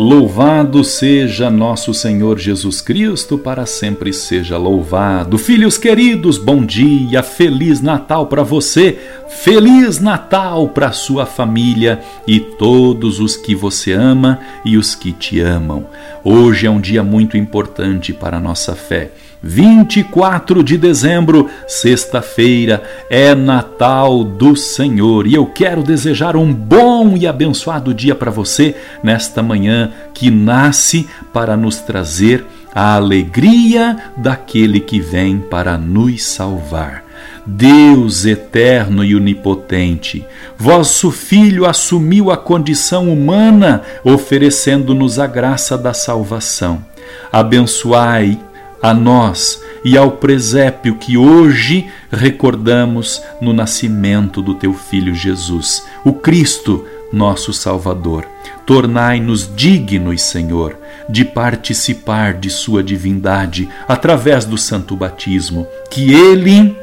Louvado seja nosso Senhor Jesus Cristo, para sempre seja louvado. Filhos queridos, bom dia, feliz Natal para você, feliz Natal para sua família e todos os que você ama e os que te amam. Hoje é um dia muito importante para a nossa fé. 24 de dezembro, sexta-feira, é Natal do Senhor e eu quero desejar um bom e abençoado dia para você nesta manhã que nasce para nos trazer a alegria daquele que vem para nos salvar. Deus eterno e onipotente, vosso Filho assumiu a condição humana, oferecendo-nos a graça da salvação. Abençoai a nós e ao presépio que hoje recordamos no nascimento do teu Filho Jesus, o Cristo, nosso Salvador. Tornai-nos dignos, Senhor, de participar de Sua divindade através do santo batismo, que Ele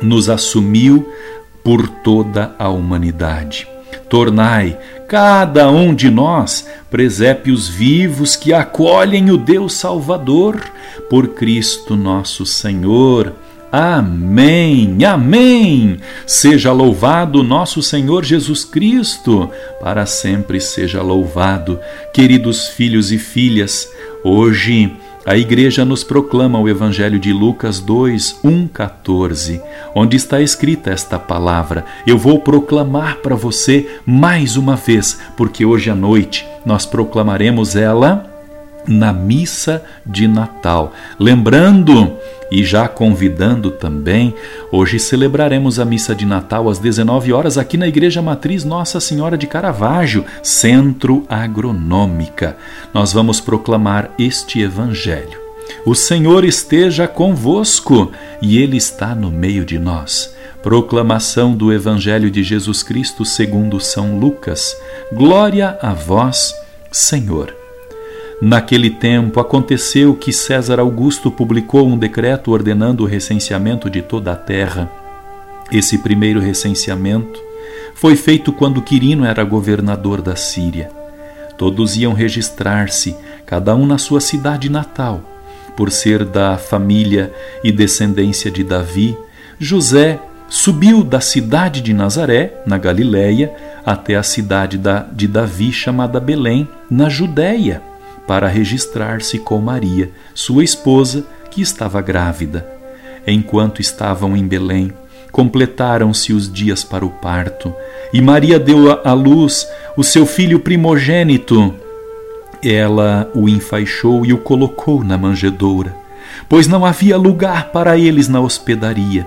nos assumiu por toda a humanidade. Tornai cada um de nós presépios vivos que acolhem o Deus Salvador por Cristo nosso Senhor. Amém, amém. Seja louvado nosso Senhor Jesus Cristo, para sempre seja louvado. Queridos filhos e filhas, hoje a igreja nos proclama o Evangelho de Lucas 2, 1, 14, onde está escrita esta palavra. Eu vou proclamar para você mais uma vez, porque hoje à noite nós proclamaremos ela na missa de Natal. Lembrando e já convidando também, hoje celebraremos a missa de Natal às 19 horas aqui na Igreja Matriz Nossa Senhora de Caravaggio, Centro Agronômica. Nós vamos proclamar este evangelho. O Senhor esteja convosco e ele está no meio de nós. Proclamação do Evangelho de Jesus Cristo segundo São Lucas. Glória a vós, Senhor. Naquele tempo aconteceu que César Augusto publicou um decreto ordenando o recenseamento de toda a terra. Esse primeiro recenseamento foi feito quando Quirino era governador da Síria. Todos iam registrar-se, cada um na sua cidade natal. Por ser da família e descendência de Davi, José subiu da cidade de Nazaré, na Galiléia, até a cidade de Davi chamada Belém, na Judéia para registrar-se com Maria, sua esposa, que estava grávida. Enquanto estavam em Belém, completaram-se os dias para o parto, e Maria deu à luz o seu filho primogênito. Ela o enfaixou e o colocou na manjedoura, pois não havia lugar para eles na hospedaria.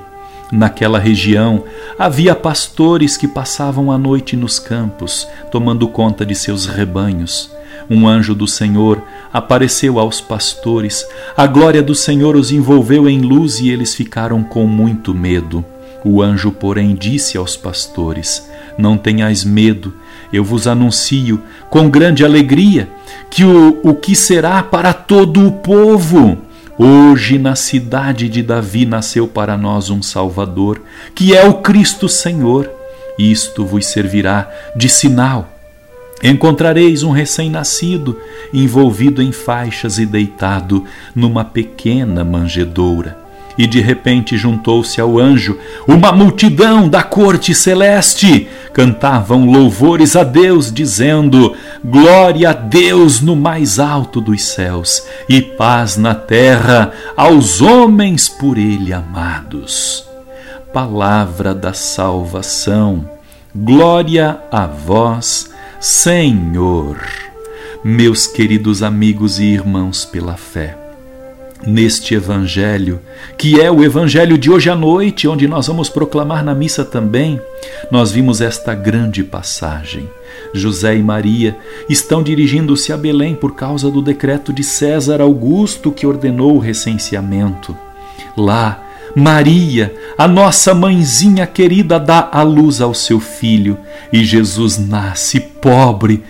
Naquela região havia pastores que passavam a noite nos campos, tomando conta de seus rebanhos. Um anjo do Senhor apareceu aos pastores, a glória do Senhor os envolveu em luz e eles ficaram com muito medo. O anjo, porém, disse aos pastores: Não tenhais medo, eu vos anuncio com grande alegria que o, o que será para todo o povo. Hoje, na cidade de Davi, nasceu para nós um Salvador, que é o Cristo Senhor. Isto vos servirá de sinal Encontrareis um recém-nascido envolvido em faixas e deitado numa pequena manjedoura. E de repente juntou-se ao anjo uma multidão da corte celeste. Cantavam louvores a Deus, dizendo: Glória a Deus no mais alto dos céus e paz na terra aos homens por Ele amados. Palavra da salvação. Glória a vós, Senhor, meus queridos amigos e irmãos pela fé, neste Evangelho, que é o Evangelho de hoje à noite, onde nós vamos proclamar na missa também, nós vimos esta grande passagem. José e Maria estão dirigindo-se a Belém por causa do decreto de César Augusto que ordenou o recenseamento. Lá, Maria, a nossa mãezinha querida, dá a luz ao seu filho e Jesus nasce pobre,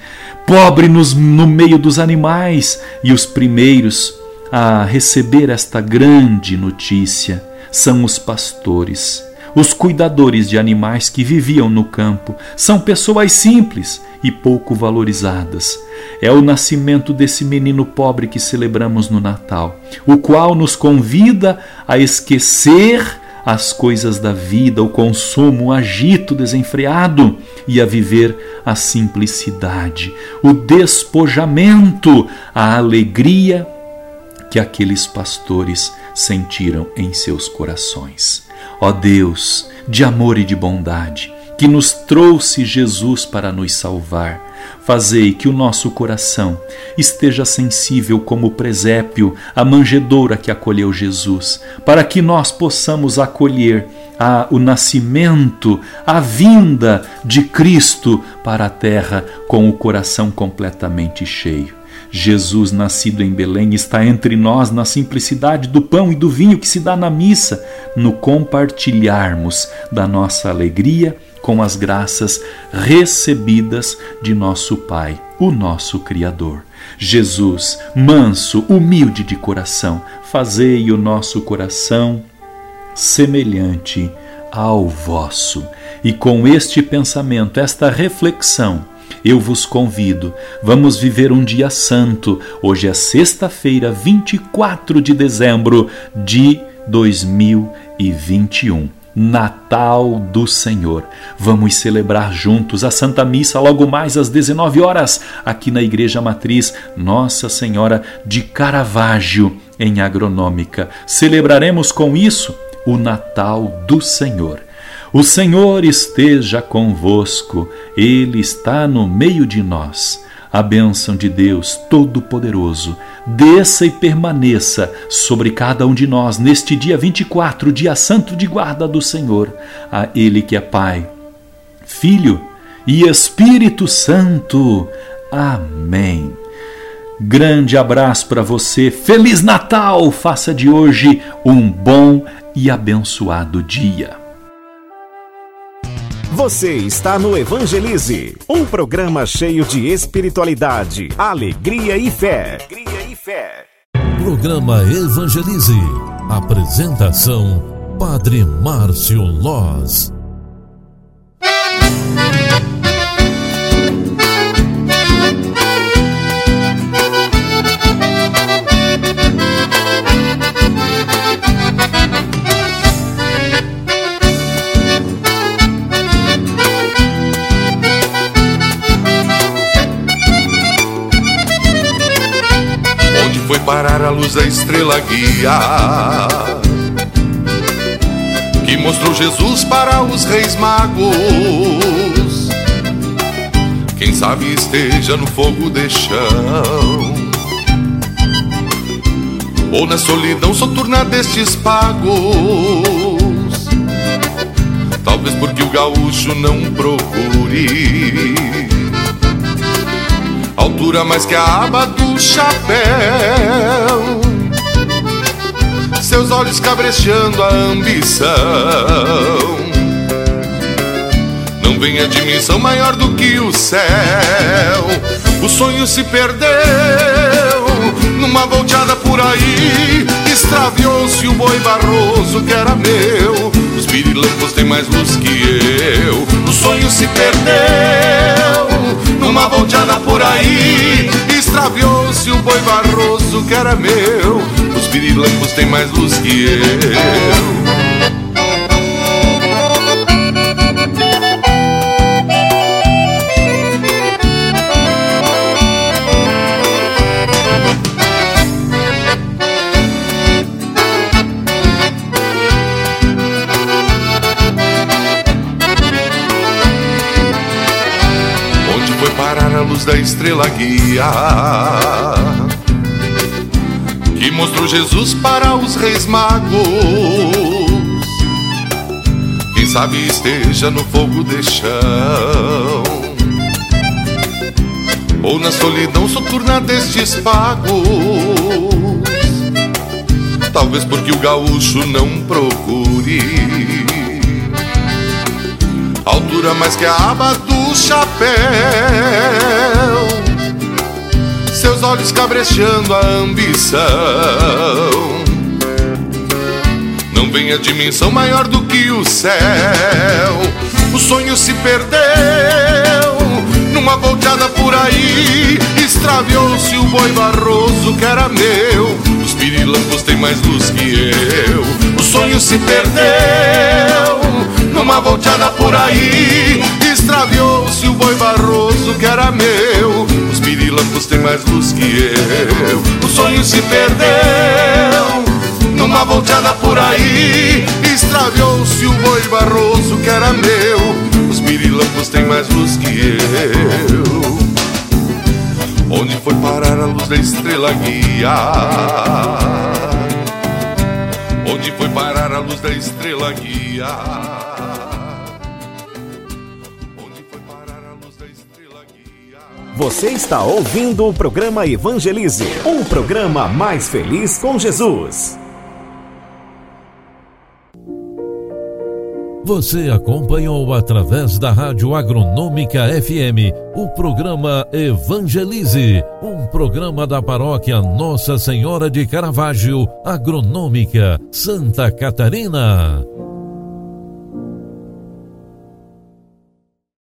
pobre nos, no meio dos animais, e os primeiros a receber esta grande notícia são os pastores. Os cuidadores de animais que viviam no campo são pessoas simples e pouco valorizadas. É o nascimento desse menino pobre que celebramos no Natal, o qual nos convida a esquecer as coisas da vida, o consumo, o agito desenfreado e a viver a simplicidade, o despojamento, a alegria que aqueles pastores sentiram em seus corações. Ó Deus, de amor e de bondade, que nos trouxe Jesus para nos salvar, Fazei que o nosso coração esteja sensível como o presépio, a manjedoura que acolheu Jesus, para que nós possamos acolher a, o nascimento, a vinda de Cristo para a terra com o coração completamente cheio. Jesus, nascido em Belém, está entre nós na simplicidade do pão e do vinho que se dá na missa, no compartilharmos da nossa alegria com as graças recebidas de nosso Pai, o nosso Criador. Jesus, manso, humilde de coração, fazei o nosso coração semelhante ao vosso. E com este pensamento, esta reflexão, eu vos convido. Vamos viver um dia santo. Hoje é sexta-feira, 24 de dezembro de 2021. Natal do Senhor. Vamos celebrar juntos a Santa Missa logo mais às 19 horas, aqui na Igreja Matriz Nossa Senhora de Caravaggio, em Agronômica. Celebraremos com isso o Natal do Senhor. O Senhor esteja convosco, Ele está no meio de nós. A bênção de Deus Todo-Poderoso desça e permaneça sobre cada um de nós neste dia 24, dia santo de guarda do Senhor, a Ele que é Pai, Filho e Espírito Santo. Amém. Grande abraço para você, Feliz Natal! Faça de hoje um bom e abençoado dia. Você está no Evangelize, um programa cheio de espiritualidade, alegria e fé. Alegria e fé. Programa Evangelize. Apresentação: Padre Márcio Loz. Luz estrela guia que mostrou Jesus para os reis magos. Quem sabe esteja no fogo de chão ou na solidão soturna destes pagos. Talvez porque o gaúcho não procure altura mais que a aba chapéu. Seus olhos cabrecheando a ambição. Não vem a dimensão maior do que o céu. O sonho se perdeu numa volteada por aí. Extraviou-se o boi barroso que era meu. Os pirilampos têm mais luz que eu. O sonho Extraviou-se o boi barroso que era meu. Os pirilampos têm mais luz que eu. Da estrela guia que mostrou Jesus para os reis magos. Quem sabe esteja no fogo de chão ou na solidão soturna destes pagos. Talvez porque o gaúcho não procure altura mais que a aba do chapéu. seus olhos cabresteando a ambição. Não vem a dimensão maior do que o céu. O sonho se perdeu numa volteada por aí. Extraviou-se o boi barroso que era meu. Os pirilampos têm mais luz que eu. O sonho se perdeu numa volteada por aí. Extraviou-se o boi barroso que era meu. Os pirilampos têm mais luz que eu. O sonho se perdeu numa volteada por aí. Extraviou-se o boi barroso que era meu. Os pirilampos têm mais luz que eu. Onde foi parar a luz da estrela guia? Onde foi parar a luz da estrela guia? Você está ouvindo o programa Evangelize, um programa mais feliz com Jesus. Você acompanhou através da Rádio Agronômica FM o programa Evangelize, um programa da paróquia Nossa Senhora de Caravaggio, Agronômica, Santa Catarina.